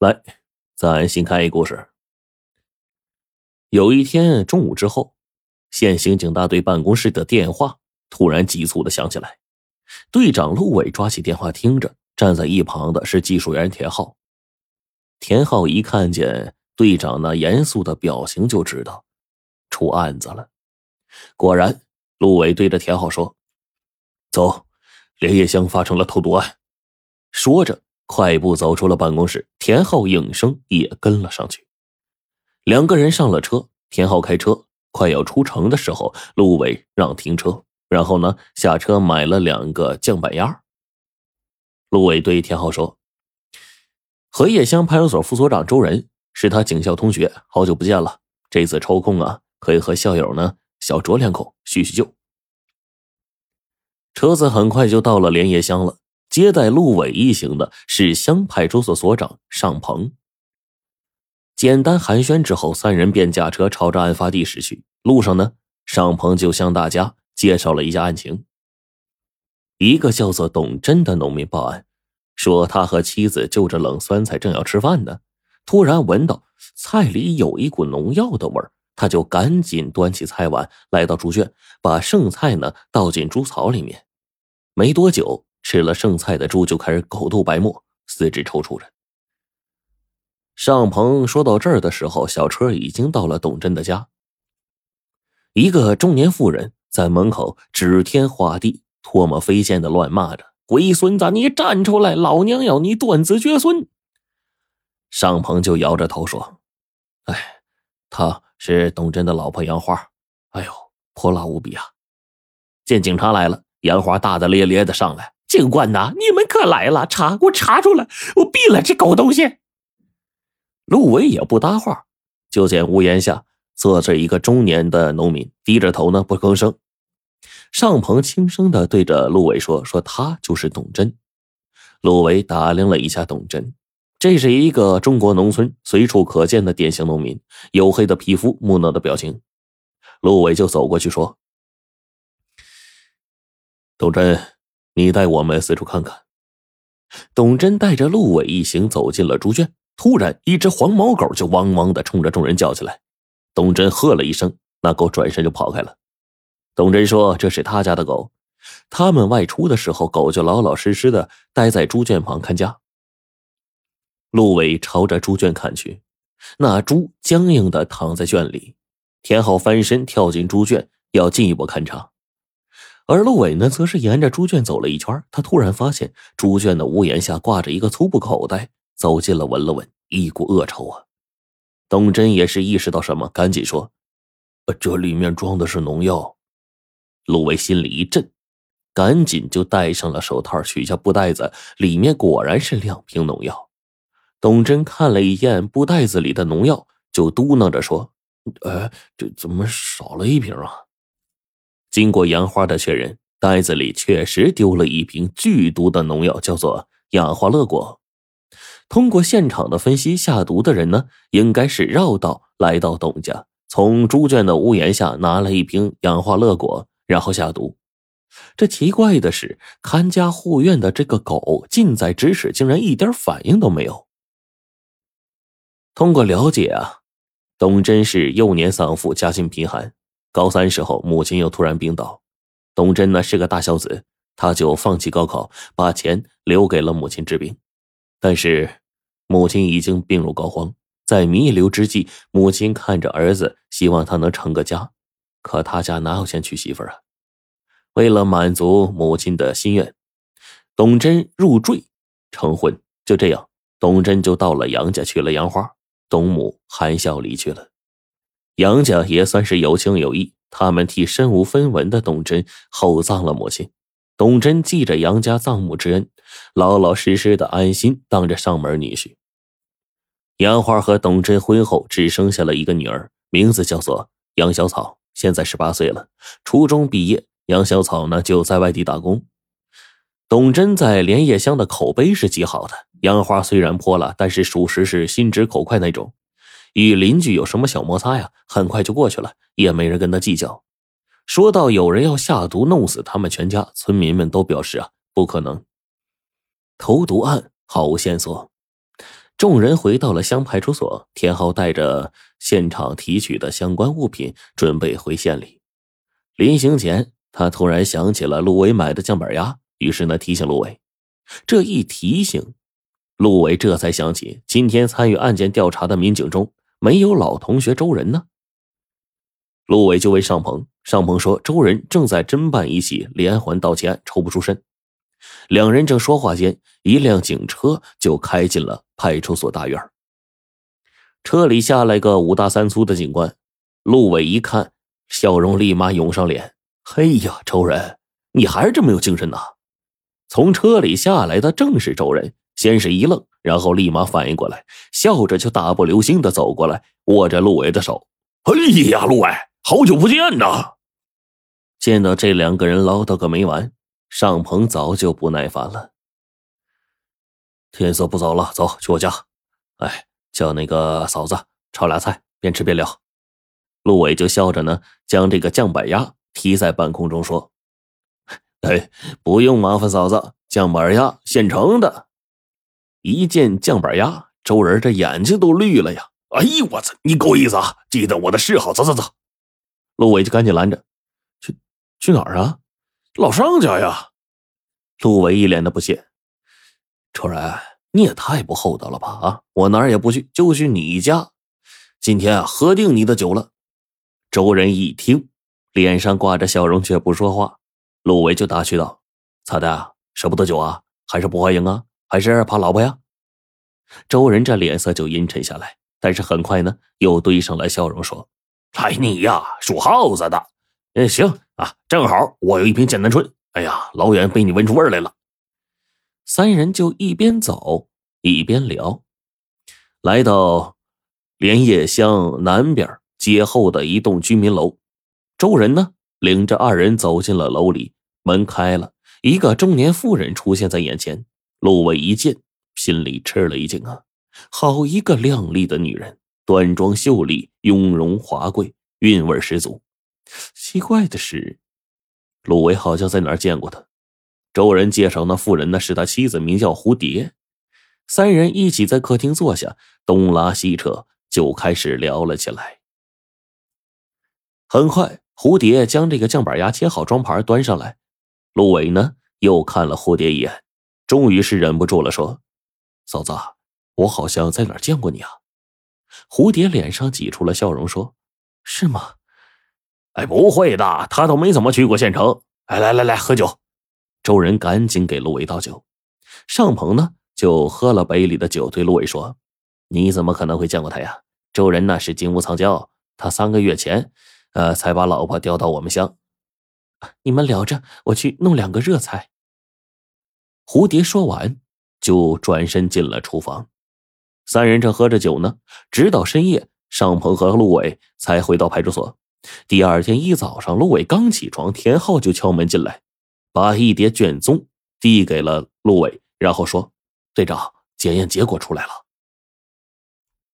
来，咱新开一故事。有一天中午之后，县刑警大队办公室的电话突然急促的响起来。队长陆伟抓起电话听着，站在一旁的是技术员田浩。田浩一看见队长那严肃的表情，就知道出案子了。果然，陆伟对着田浩说：“走，连夜乡发生了投毒案。”说着。快步走出了办公室，田浩应声也跟了上去。两个人上了车，田浩开车，快要出城的时候，陆伟让停车，然后呢下车买了两个酱板鸭。陆伟对田浩说：“荷叶乡派出所副所长周仁是他警校同学，好久不见了。这次抽空啊，可以和校友呢小酌两口，叙叙旧。”车子很快就到了莲叶乡了。接待陆伟一行的是乡派出所所长尚鹏。简单寒暄之后，三人便驾车朝着案发地驶去。路上呢，尚鹏就向大家介绍了一下案情。一个叫做董真的农民报案，说他和妻子就着冷酸菜正要吃饭呢，突然闻到菜里有一股农药的味儿，他就赶紧端起菜碗来到猪圈，把剩菜呢倒进猪槽里面。没多久。吃了剩菜的猪就开始口吐白沫，四肢抽搐着。尚鹏说到这儿的时候，小车已经到了董真的家。一个中年妇人在门口指天画地、唾沫飞溅的乱骂着：“龟孙子，你站出来！老娘要你断子绝孙！”尚鹏就摇着头说：“哎，她是董真的老婆杨花。哎呦，泼辣无比啊！”见警察来了，杨花大大咧咧的上来。警官呐，你们可来了！查，给我查出来！我毙了这狗东西！陆伟也不搭话，就见屋檐下坐着一个中年的农民，低着头呢，不吭声。尚鹏轻声的对着陆伟说：“说他就是董真。”陆伟打量了一下董真，这是一个中国农村随处可见的典型农民，黝黑的皮肤，木讷的表情。陆伟就走过去说：“董真。”你带我们四处看看。董真带着陆伟一行走进了猪圈，突然，一只黄毛狗就汪汪的冲着众人叫起来。董真喝了一声，那狗转身就跑开了。董真说：“这是他家的狗，他们外出的时候，狗就老老实实的待在猪圈旁看家。”陆伟朝着猪圈看去，那猪僵硬的躺在圈里。田浩翻身跳进猪圈，要进一步勘察。而陆伟呢，则是沿着猪圈走了一圈，他突然发现猪圈的屋檐下挂着一个粗布口袋，走近了闻了闻，一股恶臭啊！董真也是意识到什么，赶紧说：“这里面装的是农药。”陆伟心里一震，赶紧就戴上了手套，取下布袋子，里面果然是两瓶农药。董真看了一眼布袋子里的农药，就嘟囔着说：“哎，这怎么少了一瓶啊？”经过杨花的确认，袋子里确实丢了一瓶剧毒的农药，叫做氧化乐果。通过现场的分析，下毒的人呢，应该是绕道来到董家，从猪圈的屋檐下拿了一瓶氧化乐果，然后下毒。这奇怪的是，看家护院的这个狗近在咫尺，竟然一点反应都没有。通过了解啊，董真是幼年丧父，家境贫寒。高三时候，母亲又突然病倒，董真呢是个大孝子，他就放弃高考，把钱留给了母亲治病。但是，母亲已经病入膏肓，在弥留之际，母亲看着儿子，希望他能成个家，可他家哪有钱娶媳妇啊？为了满足母亲的心愿，董真入赘成婚。就这样，董真就到了杨家，娶了杨花，董母含笑离去了。杨家也算是有情有义，他们替身无分文的董真厚葬了母亲。董真记着杨家葬母之恩，老老实实的安心当着上门女婿。杨花和董真婚后只生下了一个女儿，名字叫做杨小草，现在十八岁了，初中毕业。杨小草呢就在外地打工。董真在莲叶乡的口碑是极好的。杨花虽然泼辣，但是属实是心直口快那种。与邻居有什么小摩擦呀？很快就过去了，也没人跟他计较。说到有人要下毒弄死他们全家，村民们都表示啊，不可能。投毒案毫无线索，众人回到了乡派出所，田浩带着现场提取的相关物品，准备回县里。临行前，他突然想起了陆伟买的酱板鸭，于是呢提醒陆伟。这一提醒，陆伟这才想起，今天参与案件调查的民警中没有老同学周仁呢。陆伟就问尚鹏，尚鹏说周仁正在侦办一起连环盗窃案，抽不出身。两人正说话间，一辆警车就开进了派出所大院。车里下来个五大三粗的警官，陆伟一看，笑容立马涌上脸。嘿呀，周仁，你还是这么有精神呐！从车里下来的正是周仁，先是一愣，然后立马反应过来，笑着就大步流星的走过来，握着陆伟的手。哎呀，陆伟，好久不见呐！见到这两个人唠叨个没完。尚鹏早就不耐烦了。天色不早了，走去我家。哎，叫那个嫂子炒俩菜，边吃边聊。陆伟就笑着呢，将这个酱板鸭提在半空中说：“哎，不用麻烦嫂子，酱板鸭现成的。”一见酱板鸭，周仁这眼睛都绿了呀！哎呦我操，你够意思啊！记得我的嗜好，走走走。陆伟就赶紧拦着：“去去哪儿啊？”老尚家呀，陆伟一脸的不屑。周人，你也太不厚道了吧！啊，我哪儿也不去，就去你家。今天啊，喝定你的酒了。周仁一听，脸上挂着笑容，却不说话。陆伟就打趣道：“咋的？舍不得酒啊？还是不欢迎啊？还是怕老婆呀？”周仁这脸色就阴沉下来，但是很快呢，又堆上了笑容，说：“来你呀，属耗子的。”嗯，行啊，正好我有一瓶剑南春。哎呀，老远被你闻出味来了。三人就一边走一边聊，来到莲叶乡南边街后的一栋居民楼。周仁呢，领着二人走进了楼里，门开了，一个中年妇人出现在眼前。陆伟一见，心里吃了一惊啊，好一个靓丽的女人，端庄秀丽，雍容华贵，韵味十足。奇怪的是，陆伟好像在哪儿见过他。周人介绍那妇人呢，是他妻子，名叫蝴蝶。三人一起在客厅坐下，东拉西扯，就开始聊了起来。很快，蝴蝶将这个酱板鸭切好装盘端上来。陆伟呢，又看了蝴蝶一眼，终于是忍不住了，说：“嫂子，我好像在哪儿见过你啊？”蝴蝶脸上挤出了笑容，说：“是吗？”哎，不会的，他都没怎么去过县城。哎，来来来，喝酒。周仁赶紧给陆伟倒酒。尚鹏呢，就喝了杯里的酒，对陆伟说：“你怎么可能会见过他呀？周仁那是金屋藏娇，他三个月前，呃，才把老婆调到我们乡。你们聊着，我去弄两个热菜。”蝴蝶说完，就转身进了厨房。三人正喝着酒呢，直到深夜，尚鹏和陆伟才回到派出所。第二天一早上，陆伟刚起床，田浩就敲门进来，把一叠卷宗递给了陆伟，然后说：“队长，检验结果出来了。”